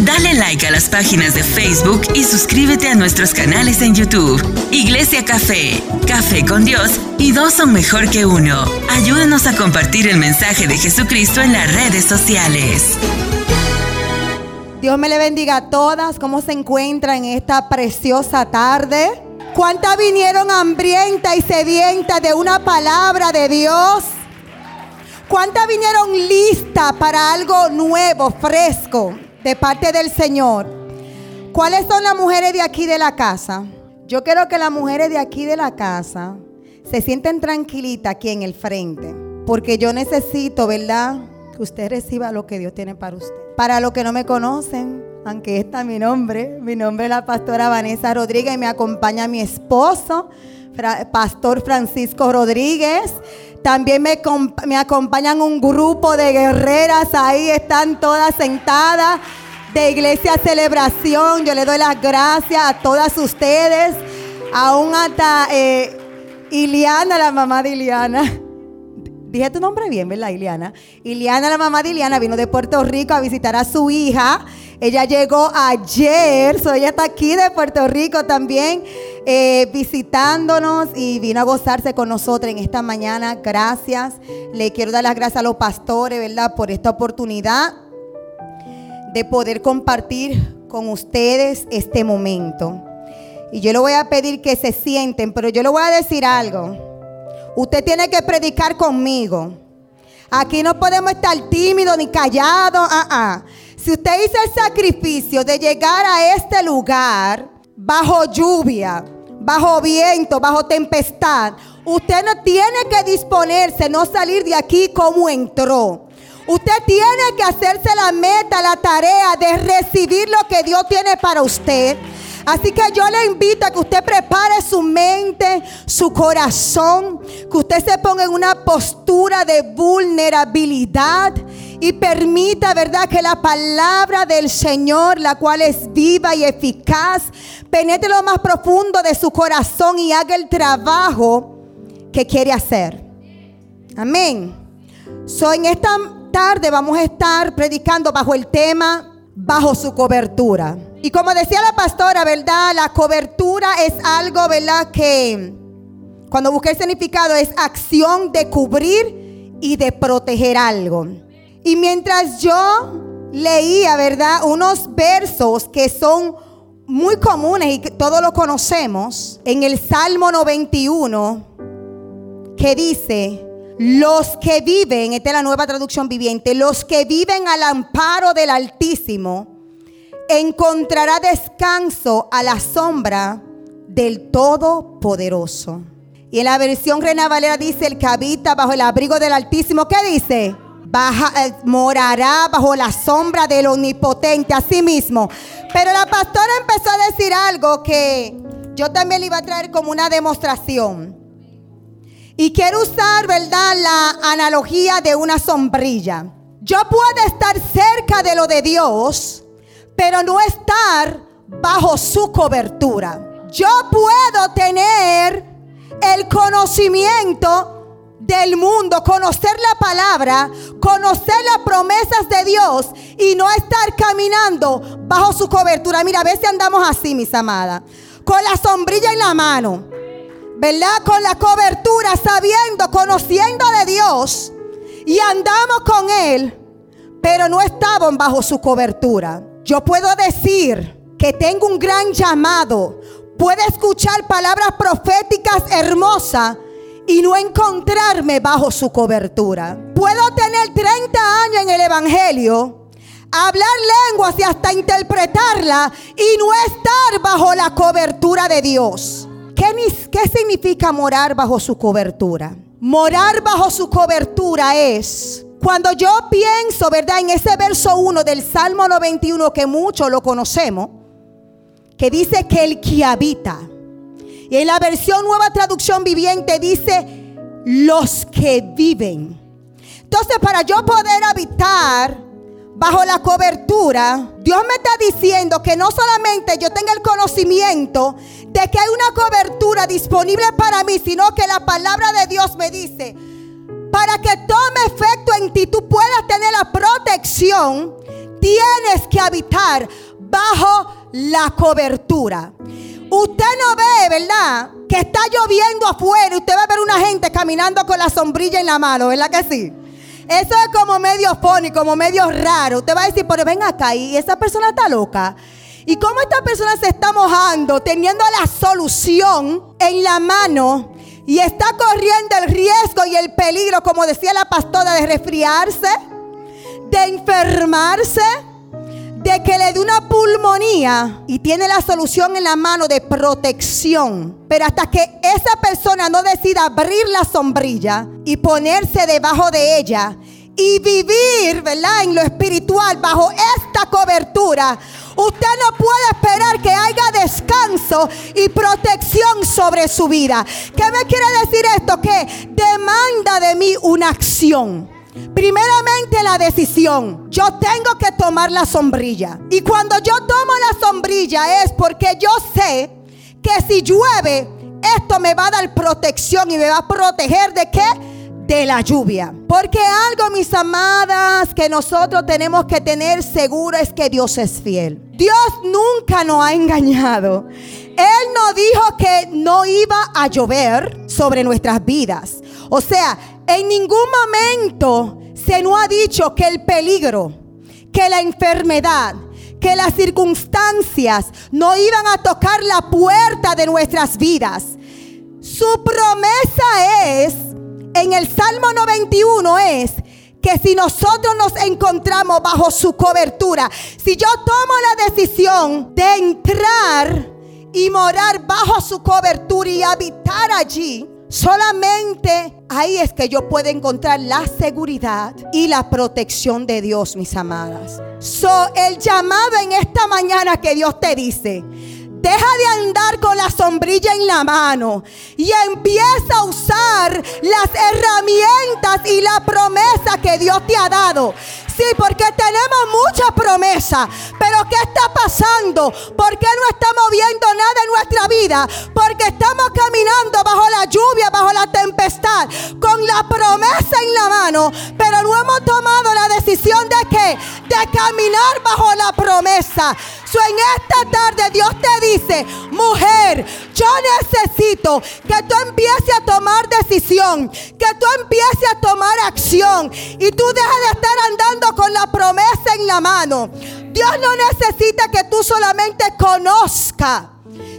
Dale like a las páginas de Facebook y suscríbete a nuestros canales en YouTube. Iglesia Café, Café con Dios y dos son mejor que uno. Ayúdanos a compartir el mensaje de Jesucristo en las redes sociales. Dios me le bendiga a todas. ¿Cómo se encuentran en esta preciosa tarde? ¿Cuántas vinieron hambrienta y sedienta de una palabra de Dios? ¿Cuántas vinieron listas para algo nuevo, fresco, de parte del Señor? ¿Cuáles son las mujeres de aquí de la casa? Yo quiero que las mujeres de aquí de la casa se sienten tranquilitas aquí en el frente. Porque yo necesito, ¿verdad? Que usted reciba lo que Dios tiene para usted. Para los que no me conocen, aunque está mi nombre, mi nombre es la pastora Vanessa Rodríguez y me acompaña mi esposo, Pastor Francisco Rodríguez. También me, me acompañan un grupo de guerreras, ahí están todas sentadas de Iglesia Celebración. Yo le doy las gracias a todas ustedes, aún hasta eh, Iliana, la mamá de Iliana. Dije tu nombre bien, ¿verdad, Iliana? Iliana, la mamá de Iliana, vino de Puerto Rico a visitar a su hija. Ella llegó ayer, so ella está aquí de Puerto Rico también, eh, visitándonos y vino a gozarse con nosotros en esta mañana. Gracias. Le quiero dar las gracias a los pastores, ¿verdad?, por esta oportunidad de poder compartir con ustedes este momento. Y yo le voy a pedir que se sienten, pero yo le voy a decir algo. Usted tiene que predicar conmigo. Aquí no podemos estar tímidos ni callados. Ah, ah. Si usted hizo el sacrificio de llegar a este lugar bajo lluvia, bajo viento, bajo tempestad, usted no tiene que disponerse, no salir de aquí como entró. Usted tiene que hacerse la meta, la tarea de recibir lo que Dios tiene para usted Así que yo le invito a que usted prepare su mente, su corazón, que usted se ponga en una postura de vulnerabilidad y permita, ¿verdad?, que la palabra del Señor, la cual es viva y eficaz, penetre lo más profundo de su corazón y haga el trabajo que quiere hacer. Amén. So, en esta tarde vamos a estar predicando bajo el tema bajo su cobertura. Y como decía la pastora, ¿verdad? La cobertura es algo, ¿verdad? Que cuando busqué el significado es acción de cubrir y de proteger algo. Y mientras yo leía, ¿verdad? Unos versos que son muy comunes y que todos lo conocemos, en el Salmo 91, que dice, los que viven, esta es la nueva traducción viviente, los que viven al amparo del Altísimo, encontrará descanso a la sombra del Todopoderoso. Y en la versión Reina Valera dice, el que habita bajo el abrigo del Altísimo, ¿qué dice? Baja, eh, morará bajo la sombra del Omnipotente, así mismo. Pero la pastora empezó a decir algo que yo también le iba a traer como una demostración. Y quiero usar, ¿verdad?, la analogía de una sombrilla. Yo puedo estar cerca de lo de Dios, pero no estar bajo su cobertura. Yo puedo tener el conocimiento del mundo, conocer la palabra, conocer las promesas de Dios y no estar caminando bajo su cobertura. Mira, a veces andamos así, mis amadas, con la sombrilla en la mano, ¿verdad? Con la cobertura, conociendo de Dios y andamos con Él, pero no estamos bajo su cobertura. Yo puedo decir que tengo un gran llamado. Puedo escuchar palabras proféticas hermosas y no encontrarme bajo su cobertura. Puedo tener 30 años en el Evangelio, hablar lenguas y hasta interpretarla y no estar bajo la cobertura de Dios. ¿Qué, ¿Qué, significa morar bajo su cobertura? Morar bajo su cobertura es cuando yo pienso, ¿verdad? En ese verso 1 del Salmo 91 que muchos lo conocemos, que dice que el que habita. Y en la versión nueva traducción viviente dice los que viven. Entonces, para yo poder habitar bajo la cobertura, Dios me está diciendo que no solamente yo tenga el conocimiento de que hay una cobertura disponible para mí, sino que la palabra de Dios me dice, para que tome efecto en ti, tú puedas tener la protección tienes que habitar bajo la cobertura. Usted no ve, ¿verdad? Que está lloviendo afuera usted va a ver una gente caminando con la sombrilla en la mano, ¿verdad que sí? Eso es como medio fónico, como medio raro. Usted va a decir, pero ven acá y esa persona está loca. ¿Y cómo esta persona se está mojando teniendo la solución en la mano y está corriendo el riesgo y el peligro, como decía la pastora, de resfriarse, de enfermarse? De que le dé una pulmonía y tiene la solución en la mano de protección. Pero hasta que esa persona no decida abrir la sombrilla y ponerse debajo de ella y vivir, ¿verdad? En lo espiritual bajo esta cobertura, usted no puede esperar que haya descanso y protección sobre su vida. ¿Qué me quiere decir esto? Que demanda de mí una acción. Primeramente la decisión. Yo tengo que tomar la sombrilla. Y cuando yo tomo la sombrilla es porque yo sé que si llueve, esto me va a dar protección y me va a proteger de qué? De la lluvia. Porque algo, mis amadas, que nosotros tenemos que tener seguro es que Dios es fiel. Dios nunca nos ha engañado. Él no dijo que no iba a llover sobre nuestras vidas. O sea, en ningún momento se nos ha dicho que el peligro, que la enfermedad, que las circunstancias no iban a tocar la puerta de nuestras vidas. Su promesa es, en el Salmo 91 es, que si nosotros nos encontramos bajo su cobertura, si yo tomo la decisión de entrar y morar bajo su cobertura y habitar allí, Solamente ahí es que yo puedo encontrar la seguridad y la protección de Dios, mis amadas. So, el llamado en esta mañana que Dios te dice, deja de andar con la sombrilla en la mano y empieza a usar las herramientas y la promesa que Dios te ha dado. Sí, porque tenemos mucha promesa. Pero ¿qué está pasando? ¿Por qué no estamos viendo nada en nuestra vida? Porque estamos caminando bajo la lluvia, bajo la tempestad, con la promesa en la mano. Pero no hemos tomado la decisión de qué? De caminar bajo la promesa. So, en esta tarde Dios te dice, mujer, yo necesito que tú empieces a tomar decisión, que tú empieces a tomar acción y tú dejes de estar andando con la promesa en la mano. Dios no necesita que tú solamente conozca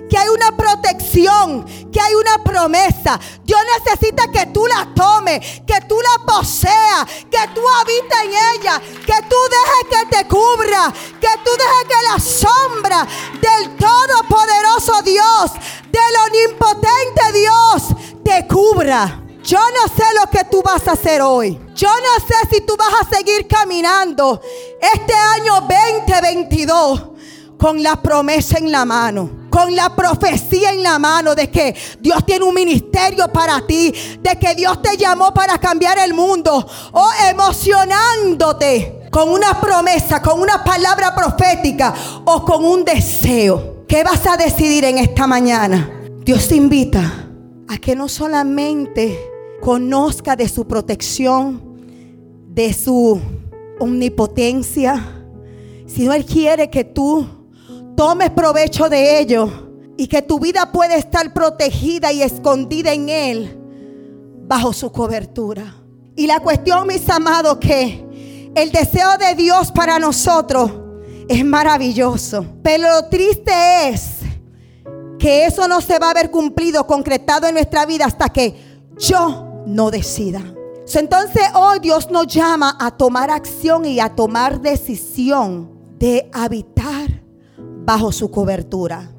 que hay una protección, que hay una promesa. Dios necesita que tú la tomes, que tú la poseas, que tú habites en ella, que tú dejes que te cubra, que tú dejes que la sombra del todopoderoso Dios, del omnipotente Dios, te cubra. Yo no sé lo que tú vas a hacer hoy. Yo no sé si tú vas a seguir caminando este año 2022 con la promesa en la mano, con la profecía en la mano de que Dios tiene un ministerio para ti, de que Dios te llamó para cambiar el mundo, o emocionándote con una promesa, con una palabra profética o con un deseo. ¿Qué vas a decidir en esta mañana? Dios te invita a que no solamente conozca de su protección, de su omnipotencia, sino Él quiere que tú tomes provecho de ello y que tu vida pueda estar protegida y escondida en Él bajo su cobertura. Y la cuestión, mis amados, que el deseo de Dios para nosotros es maravilloso. Pero lo triste es que eso no se va a ver cumplido, concretado en nuestra vida hasta que yo no decida. Entonces hoy Dios nos llama a tomar acción y a tomar decisión de habitar bajo su cobertura.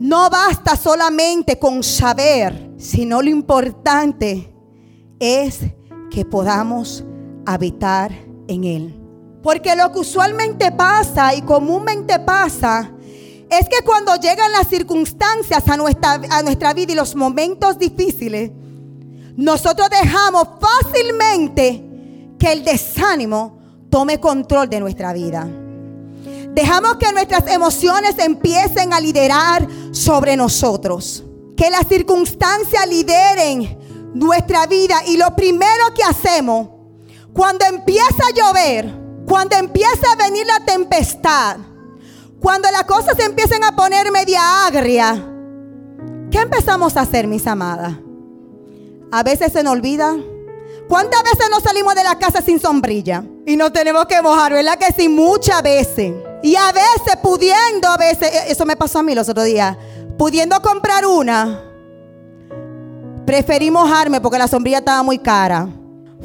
No basta solamente con saber, sino lo importante es que podamos habitar en Él. Porque lo que usualmente pasa y comúnmente pasa es que cuando llegan las circunstancias a nuestra, a nuestra vida y los momentos difíciles, nosotros dejamos fácilmente que el desánimo tome control de nuestra vida. Dejamos que nuestras emociones empiecen a liderar sobre nosotros. Que las circunstancias lideren nuestra vida. Y lo primero que hacemos cuando empieza a llover cuando empieza a venir la tempestad, cuando las cosas se empiezan a poner media agria, ¿qué empezamos a hacer, mis amadas? A veces se nos olvida. ¿Cuántas veces no salimos de la casa sin sombrilla? Y nos tenemos que mojar, ¿verdad que sí? Muchas veces. Y a veces pudiendo, a veces, e, eso me pasó a mí los otros días, pudiendo comprar una, preferí mojarme porque la sombrilla estaba muy cara.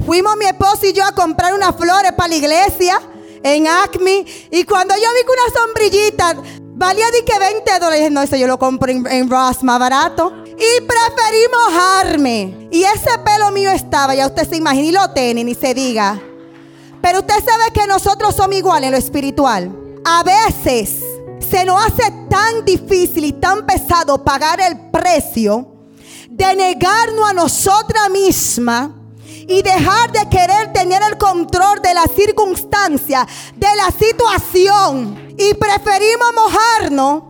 Fuimos mi esposo y yo a comprar unas flores para la iglesia en Acme. Y cuando yo vi que una sombrillita valía de que 20 dólares, no, eso yo lo compro en, Ross más barato. Y preferí mojarme. Y ese pelo mío estaba, ya usted se imagina, y lo tiene, ni se diga. Pero usted sabe que nosotros somos iguales en lo espiritual. A veces se nos hace tan difícil y tan pesado pagar el precio de negarnos a nosotras mismas y dejar de querer tener el control de la circunstancia, de la situación. Y preferimos mojarnos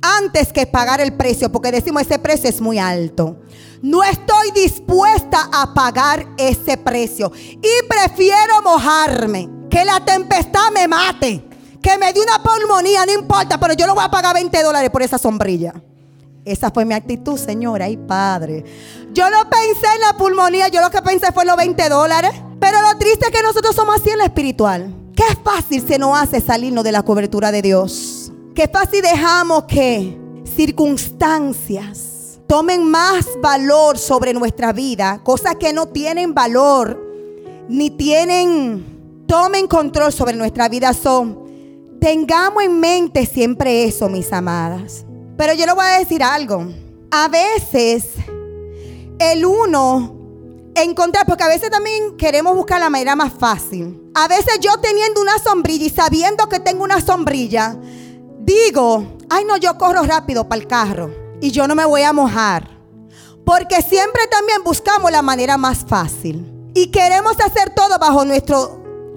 antes que pagar el precio, porque decimos ese precio es muy alto. No estoy dispuesta a pagar ese precio. Y prefiero mojarme. Que la tempestad me mate. Que me dé una pulmonía, no importa, pero yo no voy a pagar 20 dólares por esa sombrilla. Esa fue mi actitud, señora y padre. Yo no pensé en la pulmonía, yo lo que pensé fue los 20 dólares. Pero lo triste es que nosotros somos así en lo espiritual. Qué fácil se nos hace salirnos de la cobertura de Dios. Qué fácil dejamos que circunstancias tomen más valor sobre nuestra vida. Cosas que no tienen valor ni tienen, tomen control sobre nuestra vida. Son, tengamos en mente siempre eso, mis amadas. Pero yo le voy a decir algo. A veces el uno encontrar, porque a veces también queremos buscar la manera más fácil. A veces yo teniendo una sombrilla y sabiendo que tengo una sombrilla, digo, ay no, yo corro rápido para el carro y yo no me voy a mojar. Porque siempre también buscamos la manera más fácil. Y queremos hacer todo bajo nuestros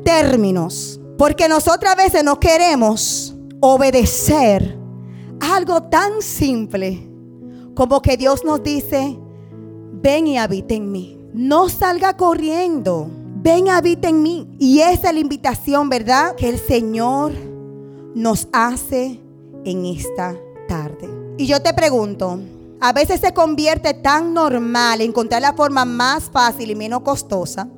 términos. Porque nosotras a veces no queremos obedecer algo tan simple como que Dios nos dice, ven y habita en mí. No salga corriendo, ven y habita en mí. Y esa es la invitación, ¿verdad? Que el Señor nos hace en esta tarde. Y yo te pregunto, a veces se convierte tan normal encontrar la forma más fácil y menos costosa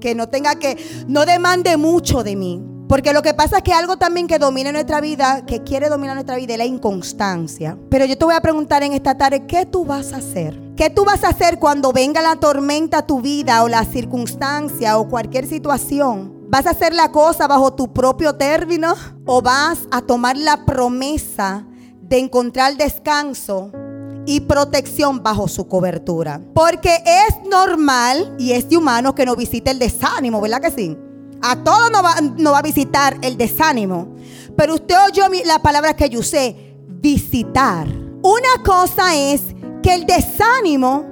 que no tenga que, no demande mucho de mí. Porque lo que pasa es que algo también que domina nuestra vida, que quiere dominar nuestra vida, es la inconstancia. Pero yo te voy a preguntar en esta tarde, ¿qué tú vas a hacer? ¿Qué tú vas a hacer cuando venga la tormenta a tu vida o la circunstancia o cualquier situación? ¿Vas a hacer la cosa bajo tu propio término o vas a tomar la promesa de encontrar descanso y protección bajo su cobertura? Porque es normal y es de humano que nos visite el desánimo, ¿verdad que sí? A todos nos va, va a visitar el desánimo. Pero usted oyó la palabra que yo usé, visitar. Una cosa es que el desánimo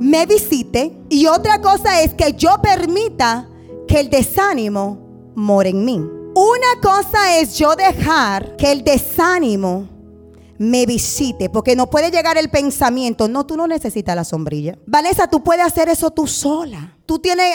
me visite y otra cosa es que yo permita que el desánimo more en mí. Una cosa es yo dejar que el desánimo me visite, porque no puede llegar el pensamiento, no, tú no necesitas la sombrilla. Vanessa, tú puedes hacer eso tú sola. Tú tienes,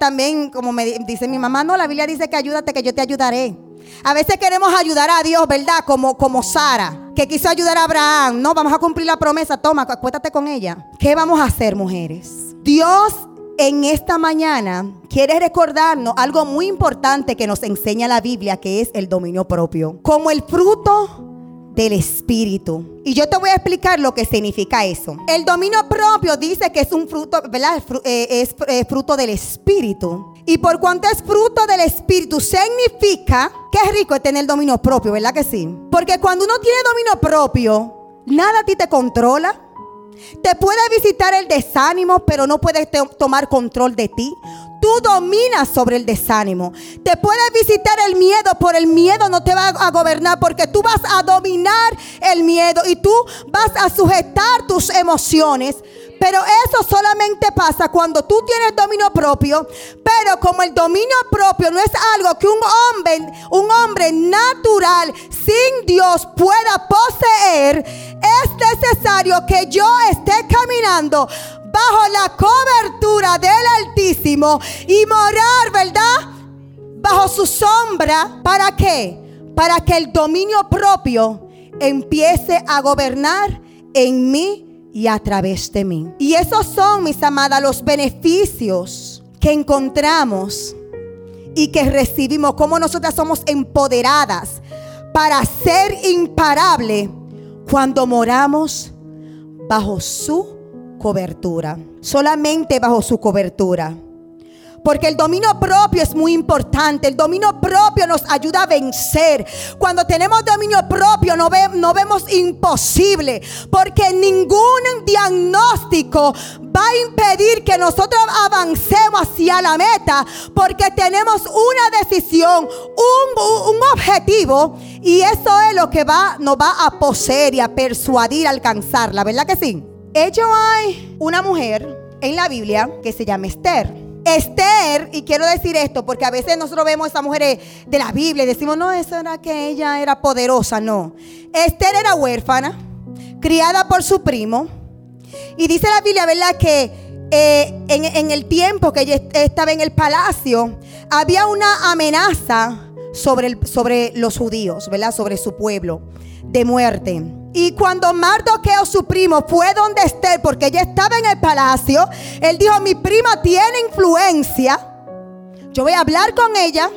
también, como me dice mi mamá, no, la Biblia dice que ayúdate, que yo te ayudaré. A veces queremos ayudar a Dios, ¿verdad? Como, como Sara, que quiso ayudar a Abraham. No, vamos a cumplir la promesa, toma, acuéstate con ella. ¿Qué vamos a hacer, mujeres? Dios en esta mañana quiere recordarnos algo muy importante que nos enseña la Biblia, que es el dominio propio. Como el fruto del Espíritu. Y yo te voy a explicar lo que significa eso. El dominio propio dice que es un fruto, ¿verdad? Es, es eh, fruto del Espíritu. Y por cuanto es fruto del Espíritu, significa que es rico tener dominio propio, ¿verdad que sí? Porque cuando uno tiene dominio propio, nada a ti te controla. Te puede visitar el desánimo, pero no puede tomar control de ti. Tú dominas sobre el desánimo. Te puede visitar el miedo, por el miedo no te va a gobernar porque tú vas a dominar el miedo y tú vas a sujetar tus emociones. Pero eso solamente pasa cuando tú tienes dominio propio. Pero como el dominio propio no es algo que un hombre, un hombre natural sin Dios pueda poseer, es necesario que yo esté caminando bajo la cobertura del Altísimo y morar, ¿verdad? bajo su sombra, ¿para qué? Para que el dominio propio empiece a gobernar en mí y a través de mí. Y esos son, mis amadas, los beneficios que encontramos y que recibimos, como nosotras somos empoderadas para ser imparable cuando moramos bajo su cobertura, solamente bajo su cobertura. Porque el dominio propio es muy importante. El dominio propio nos ayuda a vencer. Cuando tenemos dominio propio no, vemos imposible. Porque ningún diagnóstico va a impedir que nosotros avancemos hacia la meta. Porque tenemos una decisión, un, un objetivo. Y eso es lo que va, nos va a poseer y a persuadir a alcanzarla. ¿Verdad que sí? Hecho hay una mujer en la Biblia que se llama Esther. Esther, y quiero decir esto porque a veces nosotros vemos a esta mujer de la Biblia y decimos, no, eso era que ella era poderosa, no. Esther era huérfana, criada por su primo, y dice la Biblia, ¿verdad? Que eh, en, el tiempo que ella estaba en el palacio, había una amenaza sobre, sobre los judíos, ¿verdad? Sobre su pueblo, de muerte. Y cuando Mardoqueo, su primo, fue donde esté, porque ella estaba en el palacio, él dijo, mi prima tiene influencia, yo voy a hablar con ella,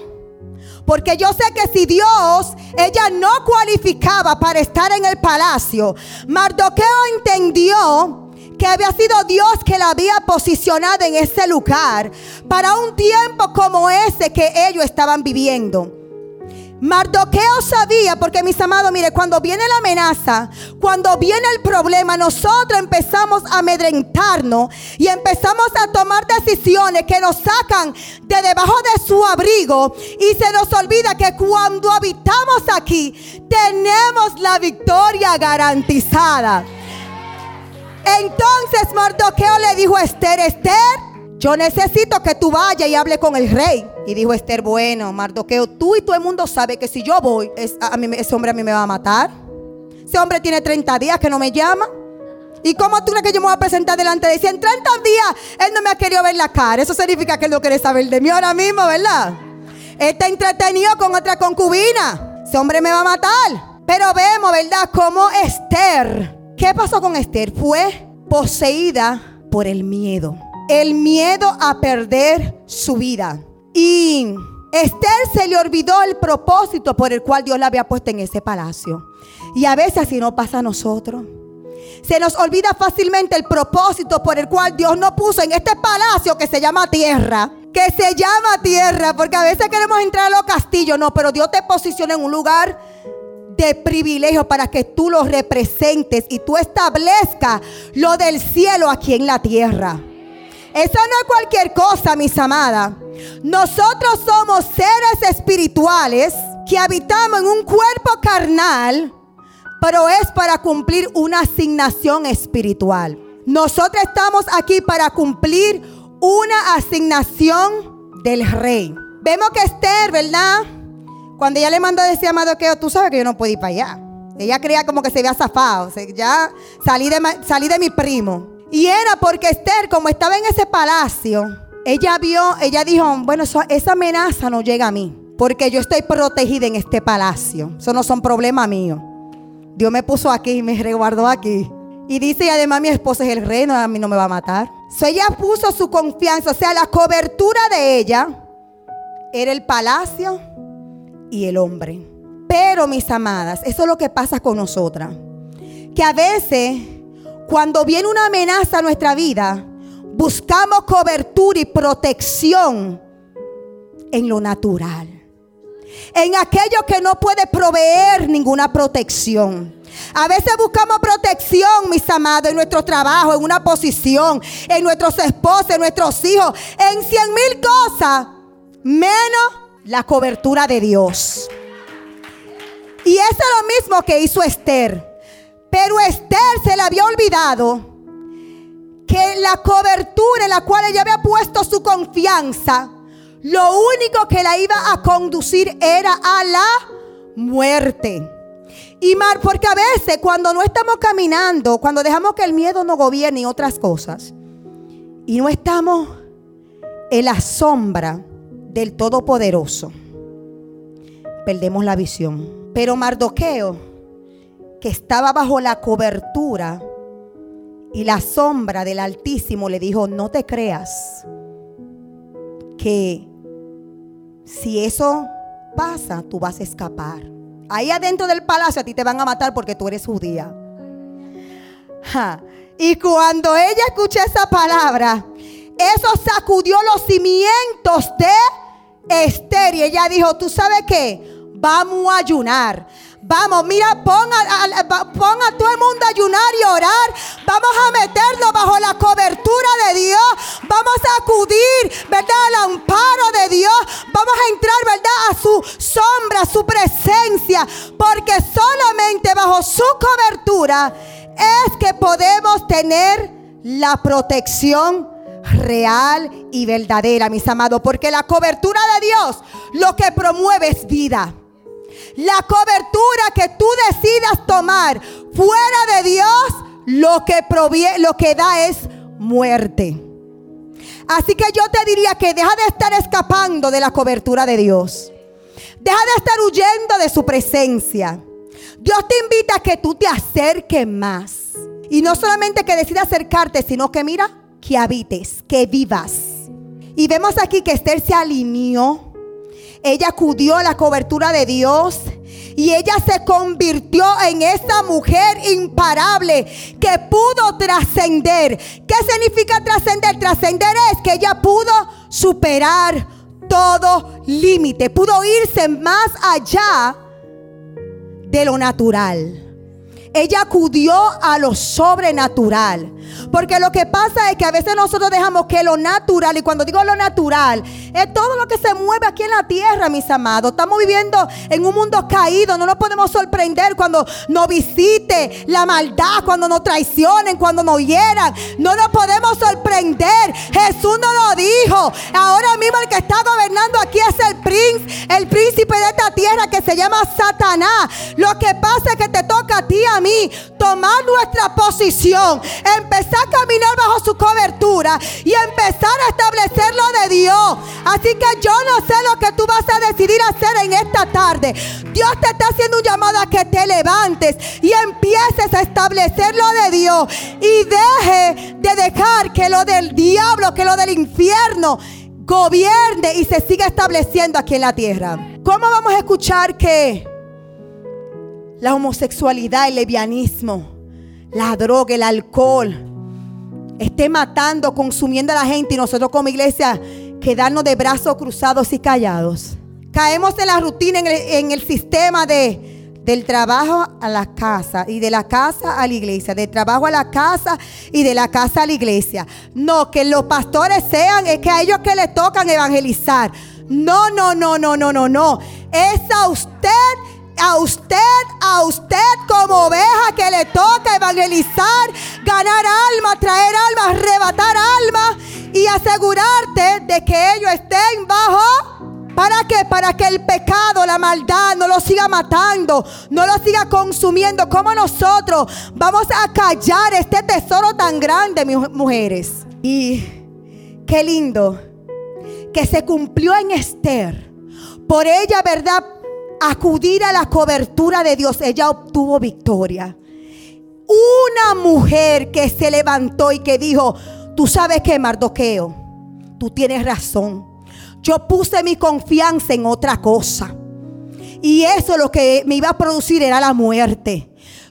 porque yo sé que si Dios, ella no cualificaba para estar en el palacio, Mardoqueo entendió que había sido Dios que la había posicionado en ese lugar para un tiempo como ese que ellos estaban viviendo. Mardoqueo sabía, porque mis amados, mire, cuando viene la amenaza, cuando viene el problema, nosotros empezamos a amedrentarnos y empezamos a tomar decisiones que nos sacan de debajo de su abrigo y se nos olvida que cuando habitamos aquí tenemos la victoria garantizada. Entonces Mardoqueo le dijo a Esther, Esther, yo necesito que tú vayas y hable con el rey. Y dijo Esther, bueno, Mardoqueo, tú y todo el mundo sabe que si yo voy, a mí, ese hombre a mí me va a matar. Ese hombre tiene 30 días que no me llama. ¿Y cómo tú crees que yo me voy a presentar delante de él? Si en 30 días él no me ha querido ver la cara, eso significa que él no quiere saber de mí ahora mismo, ¿verdad? Él está entretenido con otra concubina. Ese hombre me va a matar. Pero vemos, ¿verdad? Cómo Esther, ¿qué pasó con Esther? Fue poseída por el miedo el miedo a perder su vida. Y Esther se le olvidó el propósito por el cual Dios la había puesto en ese palacio. Y a veces así no pasa a nosotros. Se nos olvida fácilmente el propósito por el cual Dios nos puso en este palacio que se llama tierra. Que se llama tierra, porque a veces queremos entrar a los castillos, no, pero Dios te posiciona en un lugar de privilegio para que tú lo representes y tú establezcas lo del cielo aquí en la tierra. Eso no es cualquier cosa, mis amadas. Nosotros somos seres espirituales que habitamos en un cuerpo carnal, pero es para cumplir una asignación espiritual. Nosotros estamos aquí para cumplir una asignación del rey. Vemos que Esther, ¿verdad? Cuando ella le mandó a decir a Madoqueo, tú sabes que yo no puedo ir para allá. Ella creía como que se había zafado. O sea, ya salí de, salí de mi primo. Y era porque Esther, como estaba en ese palacio, ella vio, ella dijo, bueno, esa amenaza no llega a mí, porque yo estoy protegida en este palacio. Eso no son problemas míos. Dios me puso aquí y me resguardó aquí. Y dice, y además mi esposa es el reino, a mí no me va a matar. So, ella puso su confianza, o sea, la cobertura de ella era el palacio y el hombre. Pero mis amadas, eso es lo que pasa con nosotras. Que a veces cuando viene una amenaza a nuestra vida, buscamos cobertura y protección en lo natural. En aquello que no puede proveer ninguna protección. A veces buscamos protección, mis amados, en nuestro trabajo, en una posición, en nuestros esposos, en nuestros hijos, en cien mil cosas, menos la cobertura de Dios. Y eso es lo mismo que hizo Esther. Pero Esther se le había olvidado que la cobertura en la cual ella había puesto su confianza, lo único que la iba a conducir era a la muerte. Y mar, porque a veces cuando no estamos caminando, cuando dejamos que el miedo nos gobierne y otras cosas, y no estamos en la sombra del Todopoderoso, perdemos la visión. Pero Mardoqueo, que estaba bajo la cobertura y la sombra del Altísimo, le dijo, no te creas que si eso pasa, tú vas a escapar. Ahí adentro del palacio a ti te van a matar porque tú eres judía. Y cuando ella escuchó esa palabra, eso sacudió los cimientos de Esther. Y ella dijo, ¿tú sabes qué? Vamos a ayunar. Vamos, mira, pon a, todo el mundo a ayunar y orar. Vamos a meternos bajo la cobertura de Dios. Vamos a acudir, ¿verdad? Al amparo de Dios. Vamos a entrar, ¿verdad? A su sombra, a su presencia. Porque solamente bajo su cobertura es que podemos tener la protección real y verdadera, mis amados. Porque la cobertura de Dios lo que promueve es vida. La cobertura que tú decidas tomar fuera de Dios, lo que, lo que da es muerte. Así que yo te diría que deja de estar escapando de la cobertura de Dios. Deja de estar huyendo de su presencia. Dios te invita a que tú te acerques más. Y no solamente que decidas acercarte, sino que mira, que habites, que vivas. Y vemos aquí que Esther se alineó. Ella acudió a la cobertura de Dios. Y ella se convirtió en esa mujer imparable que pudo trascender. ¿Qué significa trascender? Trascender es que ella pudo superar todo límite. Pudo irse más allá de lo natural. Ella acudió a lo sobrenatural. Porque lo que pasa es que a veces nosotros dejamos que lo natural, y cuando digo lo natural, es todo lo que se mueve aquí en la tierra, mis amados. Estamos viviendo en un mundo caído. No nos podemos sorprender cuando nos visite la maldad, cuando nos traicionen, cuando nos hieran. No nos podemos sorprender. Jesús no lo dijo. Ahora mismo el que está gobernando aquí es el príncipe, el príncipe de esta tierra que se llama Satanás. Lo que pasa es que te toca a ti, mí, tomar nuestra posición, empezar a caminar bajo su cobertura y empezar a establecer lo de Dios. Así que yo no sé lo que tú vas a decidir hacer en esta tarde. Dios te está haciendo un llamado a que te levantes y empieces a establecer lo de Dios y deje de dejar que lo del diablo, que lo del infierno gobierne y se siga estableciendo aquí en la tierra. ¿Cómo vamos a escuchar que la homosexualidad, el levianismo, la droga, el alcohol, esté matando, consumiendo a la gente y nosotros como iglesia quedarnos de brazos cruzados y callados. Caemos en la rutina, en el, sistema de, del trabajo a la casa y de la casa a la iglesia, del trabajo a la casa y de la casa a la iglesia. No, que los pastores sean, es que a ellos que les tocan evangelizar. No, no, no, no, no, no, no. Es a usted a usted, a usted como oveja que le toca evangelizar, ganar alma, traer alma, arrebatar alma y asegurarte de que ellos estén bajo. ¿Para qué? Para que el pecado, la maldad no lo siga matando, no lo siga consumiendo. Como nosotros vamos a callar este tesoro tan grande, mis mujeres. Y qué lindo que se cumplió en Esther. Por ella, ¿verdad? Acudir a la cobertura de Dios, ella obtuvo victoria. Una mujer que se levantó y que dijo, tú sabes que Mardoqueo, tú tienes razón. Yo puse mi confianza en otra cosa. Y eso lo que me iba a producir era la muerte.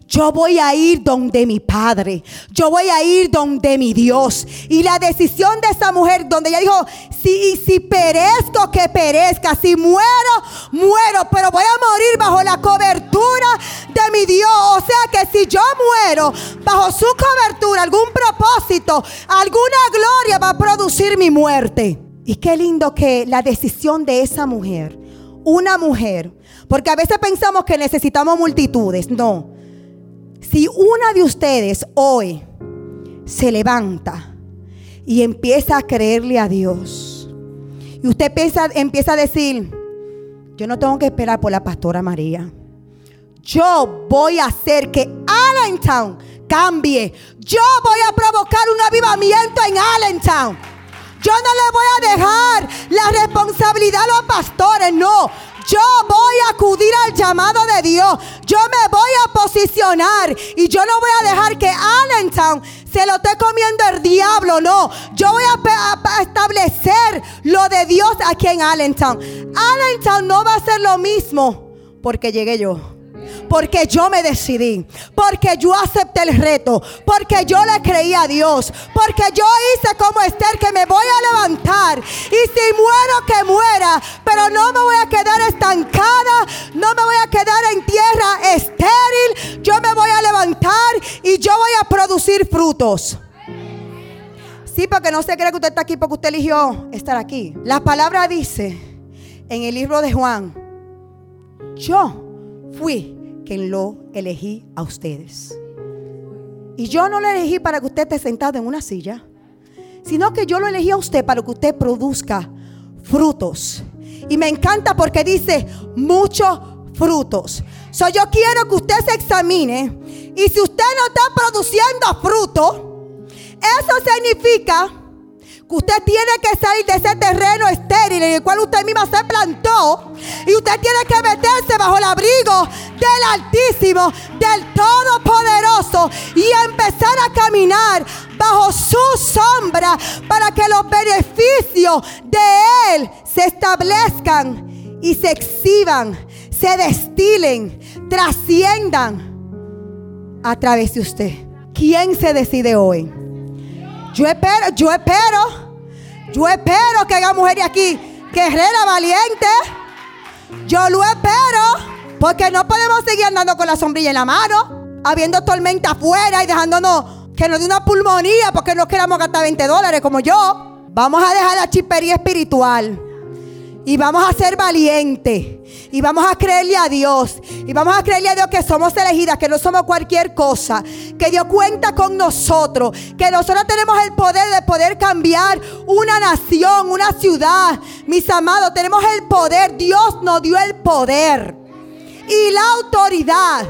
Yo voy a ir donde mi padre. Yo voy a ir donde mi Dios. Y la decisión de esa mujer, donde ella dijo, si, si perezco, que perezca. Si muero, muero. Pero voy a morir bajo la cobertura de mi Dios. O sea que si yo muero bajo su cobertura, algún propósito, alguna gloria va a producir mi muerte. Y qué lindo que la decisión de esa mujer, una mujer, porque a veces pensamos que necesitamos multitudes. No. Si una de ustedes hoy se levanta y empieza a creerle a Dios, y usted empieza, empieza a decir, yo no tengo que esperar por la pastora María. Yo voy a hacer que Allentown cambie. Yo voy a provocar un avivamiento en Allentown. Yo no le voy a dejar la responsabilidad a los pastores, no. Yo voy a acudir al llamado de Dios. Yo me voy a posicionar y yo no voy a dejar que Allentown se lo esté comiendo el diablo, no. Yo voy a, establecer lo de Dios aquí en Allentown. Allentown no va a ser lo mismo porque llegué yo. Porque yo me decidí. Porque yo acepté el reto. Porque yo le creí a Dios. Porque yo hice como Esther que me voy a levantar. Y si muero, que muera. Pero no me voy a quedar estancada. No me voy a quedar en tierra estéril. Yo me voy a levantar y yo voy a producir frutos. Sí, porque no se cree que usted está aquí porque usted eligió estar aquí. La palabra dice en el libro de Juan, yo fui quien lo elegí a ustedes. Y yo no lo elegí para que usted esté sentado en una silla, sino que yo lo elegí a usted para que usted produzca frutos. Y me encanta porque dice muchos frutos. So, yo quiero que usted se examine. Y si usted no está produciendo fruto, eso significa que usted tiene que salir de ese terreno estéril en el cual usted misma se plantó y usted tiene que meterse bajo el abrigo del Altísimo, del Todopoderoso y empezar a caminar bajo su sombra para que los beneficios de Él se establezcan y se exhiban, se destilen, trasciendan a través de usted. ¿Quién se decide hoy? Yo espero, yo espero, yo espero que haya mujeres aquí, guerrera valiente. Yo lo espero, porque no podemos seguir andando con la sombrilla en la mano, habiendo tormenta afuera y dejándonos que nos dé una pulmonía porque no queramos gastar 20 dólares como yo. Vamos a dejar la chispería espiritual. Y vamos a ser valientes. Y vamos a creerle a Dios. Y vamos a creerle a Dios que somos elegidas, que no somos cualquier cosa. Que Dios cuenta con nosotros. Que nosotros tenemos el poder de poder cambiar una nación, una ciudad. Mis amados, tenemos el poder. Dios nos dio el poder. Y la autoridad.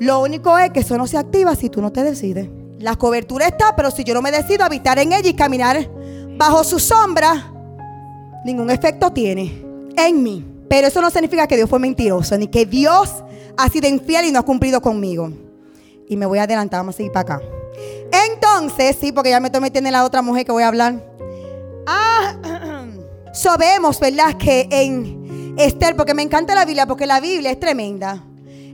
Lo único es que eso no se activa si tú no te decides. La cobertura está, pero si yo no me decido habitar en ella y caminar bajo su sombra ningún efecto tiene en mí. Pero eso no significa que Dios fue mentiroso, ni que Dios ha sido infiel y no ha cumplido conmigo. Y me voy a adelantar, vamos a seguir para acá. Entonces, sí, porque ya me estoy metiendo en la otra mujer que voy a hablar. Ah, sabemos, ¿verdad? Que en Esther, porque me encanta la Biblia, porque la Biblia es tremenda.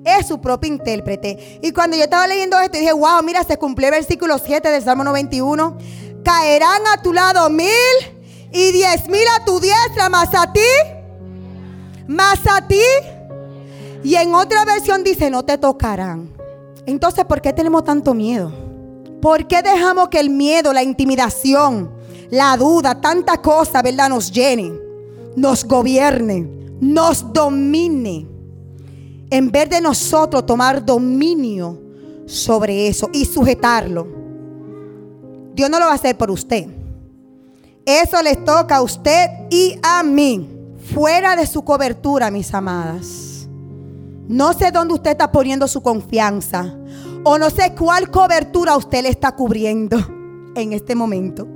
Es su propio intérprete. Y cuando yo estaba leyendo esto, dije, wow, mira, se cumplió el versículo 7 del Salmo 91. Caerán a tu lado mil y diez mil a tu diestra, más a ti, más a ti. Y en otra versión dice, no te tocarán. Entonces, ¿por qué tenemos tanto miedo? ¿Por qué dejamos que el miedo, la intimidación, la duda, tanta cosa, ¿verdad? Nos llene, nos gobierne, nos domine. En vez de nosotros tomar dominio sobre eso y sujetarlo. Dios no lo va a hacer por usted. Eso les toca a usted y a mí. Fuera de su cobertura, mis amadas. No sé dónde usted está poniendo su confianza. O no sé cuál cobertura usted le está cubriendo en este momento.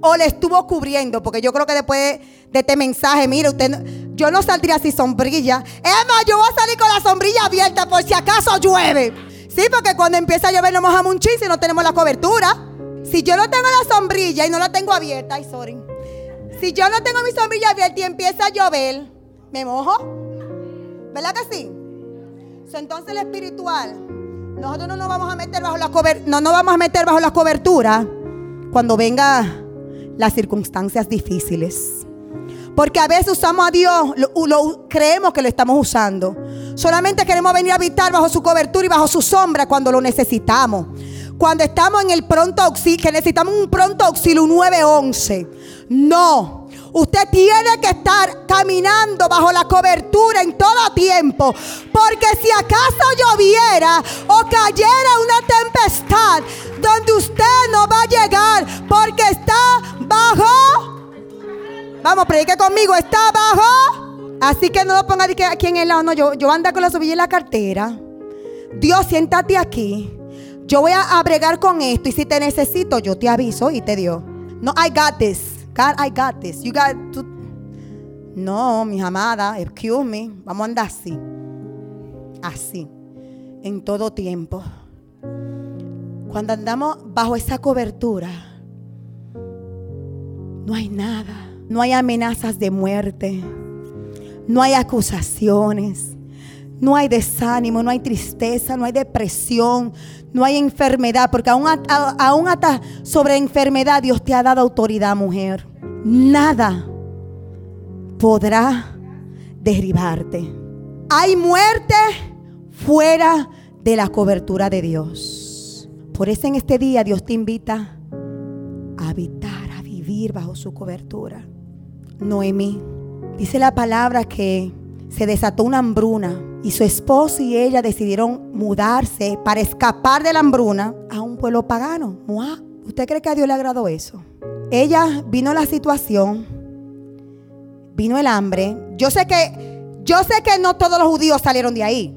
O le estuvo cubriendo. Porque yo creo que después de este mensaje, mire, usted, yo no saldría sin sombrilla. Es más, yo voy a salir con la sombrilla abierta por si acaso llueve. Sí, porque cuando empieza a llover nos mojamos un chiste y no tenemos la cobertura. Si yo no tengo la sombrilla y no la tengo abierta, ay, sorry. Si yo no tengo mi sombrilla abierta y empieza a llover, me mojo. ¿Verdad que sí? entonces el espiritual, nosotros no nos vamos a meter bajo la no nos vamos a meter bajo la cobertura cuando vengan las circunstancias difíciles. Porque a veces usamos a Dios, lo, creemos que lo estamos usando. Solamente queremos venir a habitar bajo su cobertura y bajo su sombra cuando lo necesitamos cuando estamos en el pronto auxilio, que necesitamos un pronto auxilio, un 911. No. Usted tiene que estar caminando bajo la cobertura en todo tiempo. Porque si acaso lloviera o cayera una tempestad, donde usted no va a llegar porque está bajo. Vamos, predique conmigo, está bajo. Así que no lo ponga aquí en el lado. No, yo, yo ando con la sobilla en la cartera. Dios, siéntate aquí. Yo voy a bregar con esto y si te necesito, yo te aviso y te dio. No, I got this. God, I got this. You got to... No, mi amada, excuse me. Vamos a andar así. Así. En todo tiempo. Cuando andamos bajo esa cobertura, no hay nada. No hay amenazas de muerte. No hay acusaciones. No hay desánimo, no hay tristeza, no hay depresión, no hay enfermedad, porque aún, hasta sobre enfermedad Dios te ha dado autoridad, mujer. Nada podrá derribarte. Hay muerte fuera de la cobertura de Dios. Por eso en este día Dios te invita a habitar, a vivir bajo su cobertura. Noemí, dice la palabra que se desató una hambruna y su esposo y ella decidieron mudarse para escapar de la hambruna a un pueblo pagano, ¿Usted cree que a Dios le agradó eso? Ella vino la situación, vino el hambre. Yo sé que, yo sé que no todos los judíos salieron de ahí.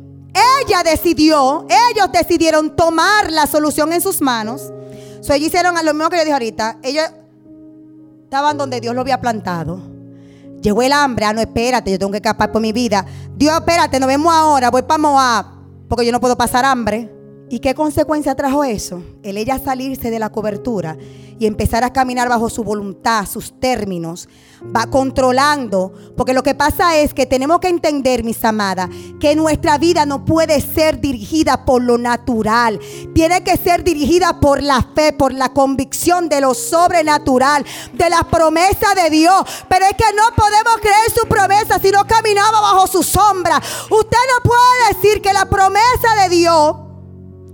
Ella decidió, ellos decidieron tomar la solución en sus manos. So, ellos hicieron lo mismo que yo dije ahorita. Ellos estaban donde Dios lo había plantado. Llegó el hambre. Ah, no, espérate, yo tengo que escapar por mi vida. Dios, espérate, nos vemos ahora. Voy para Moab. Porque yo no puedo pasar hambre. ¿Y qué consecuencia trajo eso? El ella salirse de la cobertura y empezar a caminar bajo su voluntad, sus términos, va controlando. Porque lo que pasa es que tenemos que entender, mis amadas, que nuestra vida no puede ser dirigida por lo natural. Tiene que ser dirigida por la fe, por la convicción de lo sobrenatural, de la promesa de Dios. Pero es que no podemos creer su promesa si no caminamos bajo su sombra. Usted no puede decir que la promesa de Dios,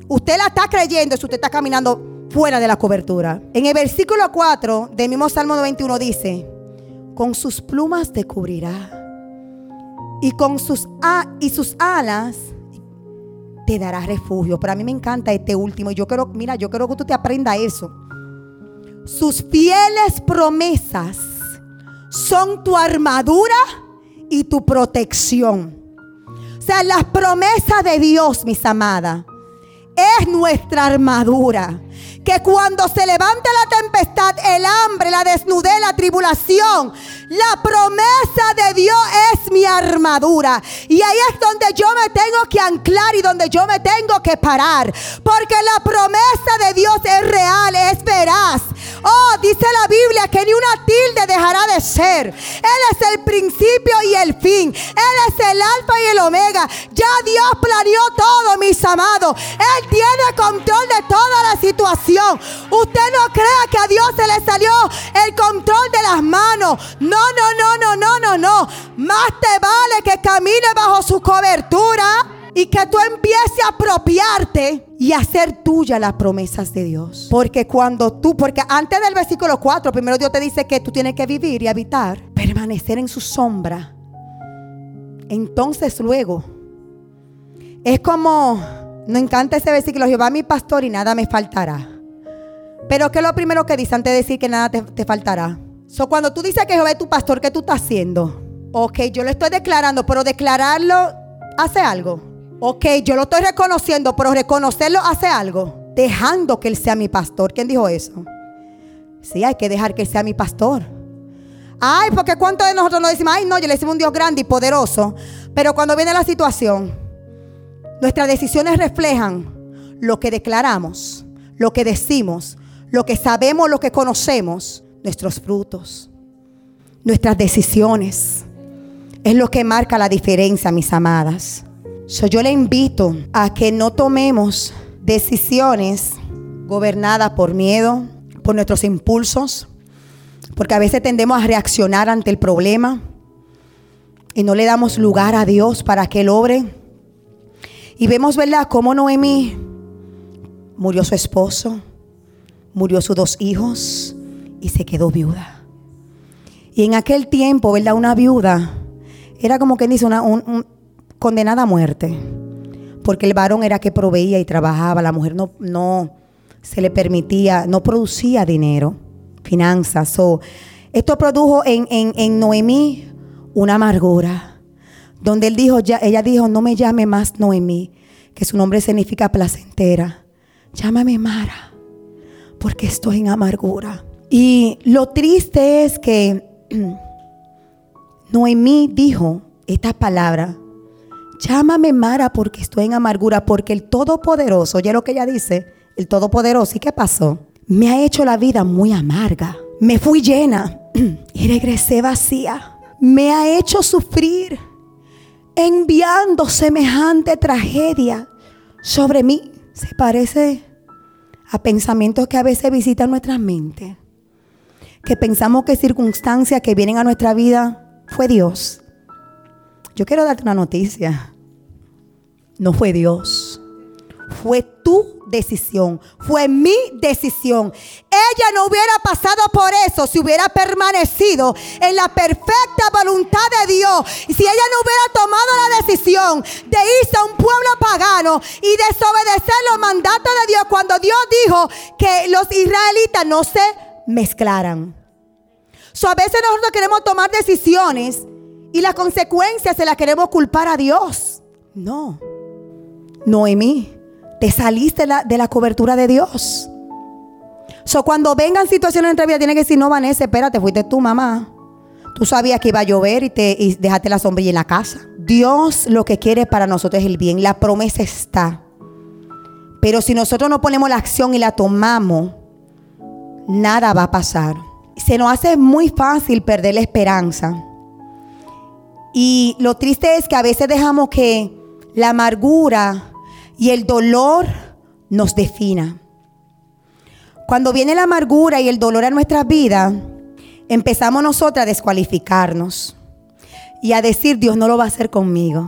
usted la está creyendo si usted está caminando fuera de la cobertura. En el versículo 4 del mismo Salmo 91 dice, con sus plumas te cubrirá y con sus, y sus alas te dará refugio. Pero a mí me encanta este último. Yo quiero, mira, yo quiero que tú te aprendas eso. Sus fieles promesas son tu armadura y tu protección. O sea, las promesas de Dios, mis amadas, es nuestra armadura que cuando se levante la tempestad, el hambre, la desnudez, la tribulación, la promesa de Dios es mi armadura. Y ahí es donde yo me tengo que anclar y donde yo me tengo que parar. Porque la promesa de Dios es real, es veraz. Oh, dice la Biblia que ni una tilde dejará de ser. Él es el principio y el fin. Él es el alfa y el omega. Ya Dios planeó todo, mis amados. Él tiene control de toda la situación. Usted no crea que a Dios se le salió el control de las manos. No, no, no, no, no, no, no. Más te vale que camine bajo su cobertura y que tú empieces a apropiarte y hacer tuya las promesas de Dios. Porque cuando tú, porque antes del versículo 4, primero Dios te dice que tú tienes que vivir y habitar, permanecer en su sombra. Entonces luego, es como, no encanta ese versículo, Jehová mi pastor y nada me faltará. Pero ¿qué es lo primero que dice antes de decir que nada te, faltará? So, cuando tú dices que Jehová es tu pastor, ¿qué tú estás haciendo? Ok, yo lo estoy declarando, pero declararlo hace algo. Ok, yo lo estoy reconociendo, pero reconocerlo hace algo. Dejando que Él sea mi pastor. ¿Quién dijo eso? Sí, hay que dejar que Él sea mi pastor. Ay, porque ¿cuántos de nosotros nos decimos, ay, no, yo le decimos un Dios grande y poderoso? Pero cuando viene la situación, nuestras decisiones reflejan lo que declaramos, lo que decimos, lo que sabemos, lo que conocemos, nuestros frutos, nuestras decisiones. Es lo que marca la diferencia, mis amadas yo le invito a que no tomemos decisiones gobernadas por miedo, por nuestros impulsos, porque a veces tendemos a reaccionar ante el problema y no le damos lugar a Dios para que Él obre. Y vemos, ¿verdad?, cómo Noemí murió su esposo, murió sus dos hijos y se quedó viuda. Y en aquel tiempo, ¿verdad?, una viuda era como quien dice una, un, condenada a muerte, porque el varón era que proveía y trabajaba, la mujer no, no se le permitía, no producía dinero, finanzas. esto produjo en, en, Noemí una amargura, donde él dijo, ella dijo, no me llame más Noemí, que su nombre significa placentera, llámame Mara, porque estoy en amargura. Y lo triste es que Noemí dijo esta palabra. Llámame Mara porque estoy en amargura, porque el Todopoderoso, oye lo que ella dice, el Todopoderoso, ¿y qué pasó? Me ha hecho la vida muy amarga. Me fui llena y regresé vacía. Me ha hecho sufrir enviando semejante tragedia sobre mí. Se parece a pensamientos que a veces visitan nuestras mentes. Que pensamos que circunstancias que vienen a nuestra vida fue Dios. Yo quiero darte una noticia. No fue Dios. Fue tu decisión. Fue mi decisión. Ella no hubiera pasado por eso si hubiera permanecido en la perfecta voluntad de Dios. Y si ella no hubiera tomado la decisión de irse a un pueblo pagano y desobedecer los mandatos de Dios cuando Dios dijo que los israelitas no se mezclaran. A veces nosotros queremos tomar decisiones y las consecuencias se las queremos culpar a Dios. No. Noemí, te saliste de la, de la cobertura de Dios. So, cuando vengan situaciones en nuestra vida, tienes que decir, no, Vanessa, espérate, fuiste tu mamá. Tú sabías que iba a llover y, te, y dejaste la sombrilla en la casa. Dios lo que quiere para nosotros es el bien. La promesa está. Pero si nosotros no ponemos la acción y la tomamos, nada va a pasar. Se nos hace muy fácil perder la esperanza. Y lo triste es que a veces dejamos que la amargura y el dolor nos defina. Cuando viene la amargura y el dolor a nuestra vida, empezamos nosotras a descualificarnos y a decir, Dios no lo va a hacer conmigo.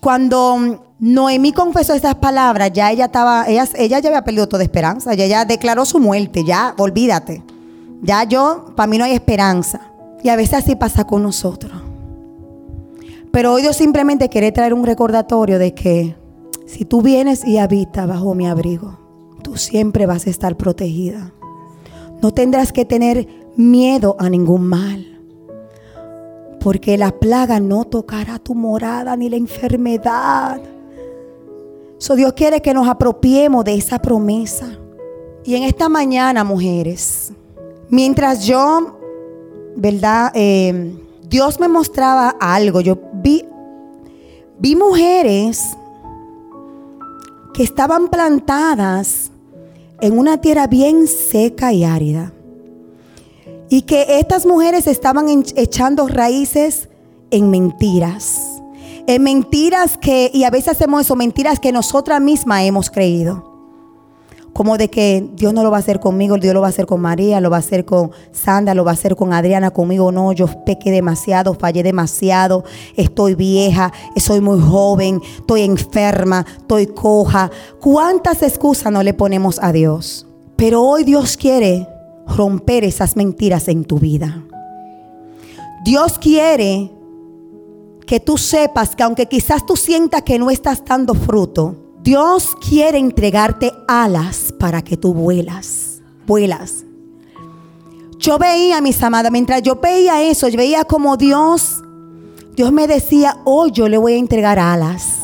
Cuando Noemí confesó estas palabras, ya ella estaba, ella, ella ya había perdido toda esperanza, ya declaró su muerte, ya olvídate. Ya yo, para mí no hay esperanza. Y a veces así pasa con nosotros. Pero hoy Dios simplemente quiere traer un recordatorio de que si tú vienes y habitas bajo mi abrigo, tú siempre vas a estar protegida. No tendrás que tener miedo a ningún mal. Porque la plaga no tocará tu morada ni la enfermedad. So Dios quiere que nos apropiemos de esa promesa. Y en esta mañana, mujeres, mientras yo, ¿verdad? Eh, Dios me mostraba algo. Yo vi, vi mujeres que estaban plantadas en una tierra bien seca y árida. Y que estas mujeres estaban echando raíces en mentiras. En mentiras que, y a veces hacemos eso, mentiras que nosotras mismas hemos creído como de que Dios no lo va a hacer conmigo, Dios lo va a hacer con María, lo va a hacer con Sandra, lo va a hacer con Adriana, conmigo no, yo pequé demasiado, fallé demasiado, estoy vieja, soy muy joven, estoy enferma, estoy coja. ¿Cuántas excusas no le ponemos a Dios? Pero hoy Dios quiere romper esas mentiras en tu vida. Dios quiere que tú sepas que aunque quizás tú sientas que no estás dando fruto, Dios quiere entregarte alas para que tú vuelas, vuelas. Yo veía, mis amadas, mientras yo veía eso, yo veía como Dios, Dios me decía, hoy yo le voy a entregar alas.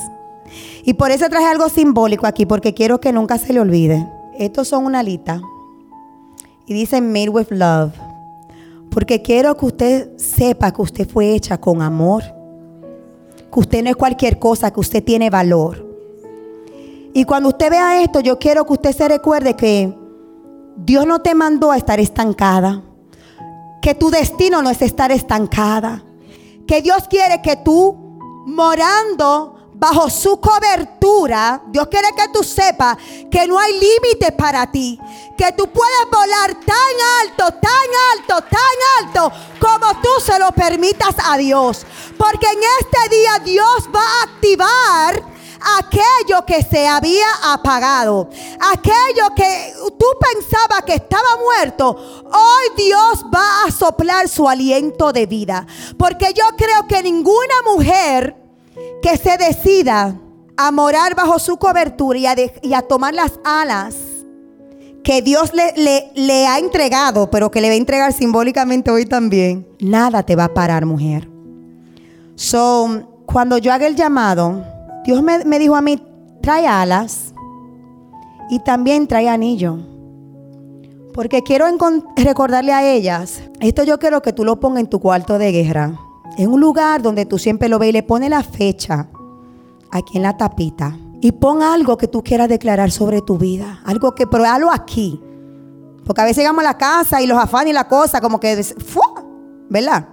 Y por eso traje algo simbólico aquí, porque quiero que nunca se le olvide. Estos son una alita. Y dice Made with Love. Porque quiero que usted sepa que usted fue hecha con amor. Que usted no es cualquier cosa, que usted tiene valor. Y cuando usted vea esto, yo quiero que usted se recuerde que Dios no te mandó a estar estancada. Que tu destino no es estar estancada. Que Dios quiere que tú, morando bajo su cobertura, Dios quiere que tú sepas que no hay límites para ti. Que tú puedes volar tan alto, tan alto, tan alto como tú se lo permitas a Dios. Porque en este día Dios va a activar aquello que se había apagado, aquello que tú pensabas que estaba muerto, hoy Dios va a soplar su aliento de vida. Porque yo creo que ninguna mujer que se decida a morar bajo su cobertura y a, tomar las alas que Dios le, le, ha entregado, pero que le va a entregar simbólicamente hoy también, nada te va a parar, mujer. So, cuando yo haga el llamado, Dios me, dijo a mí, trae alas y también trae anillo. Porque quiero recordarle a ellas, esto yo quiero que tú lo pongas en tu cuarto de guerra, en un lugar donde tú siempre lo ves y le pones la fecha, aquí en la tapita. Y pon algo que tú quieras declarar sobre tu vida, algo que, pero hazlo aquí. Porque a veces llegamos a la casa y los afanes y la cosa, como que, ¿verdad?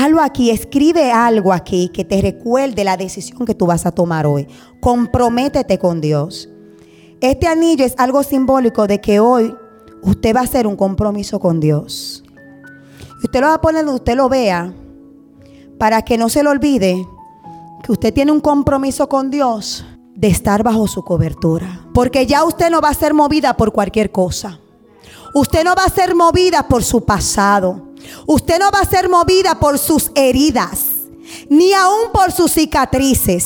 Hazlo aquí, escribe algo aquí que te recuerde la decisión que tú vas a tomar hoy. Comprométete con Dios. Este anillo es algo simbólico de que hoy usted va a hacer un compromiso con Dios. Y usted lo va a poner donde usted lo vea para que no se le olvide que usted tiene un compromiso con Dios de estar bajo su cobertura. Porque ya usted no va a ser movida por cualquier cosa. Usted no va a ser movida por su pasado. Usted no va a ser movida por sus heridas, ni aún por sus cicatrices.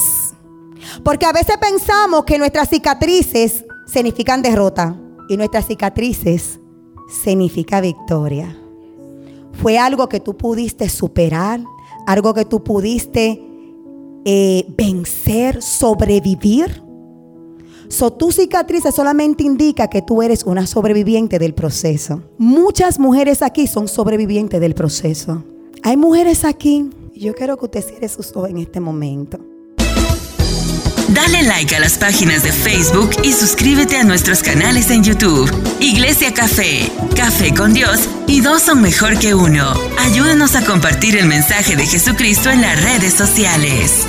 Porque a veces pensamos que nuestras cicatrices significan derrota y nuestras cicatrices significa victoria. Fue algo que tú pudiste superar, algo que tú pudiste eh, vencer, sobrevivir. So, tu cicatriz solamente indica que tú eres una sobreviviente del proceso. Muchas mujeres aquí son sobrevivientes del proceso. Hay mujeres aquí. Yo quiero que usted cierre sus ojos en este momento. Dale like a las páginas de Facebook y suscríbete a nuestros canales en YouTube. Iglesia Café, Café con Dios y dos son mejor que uno. Ayúdanos a compartir el mensaje de Jesucristo en las redes sociales.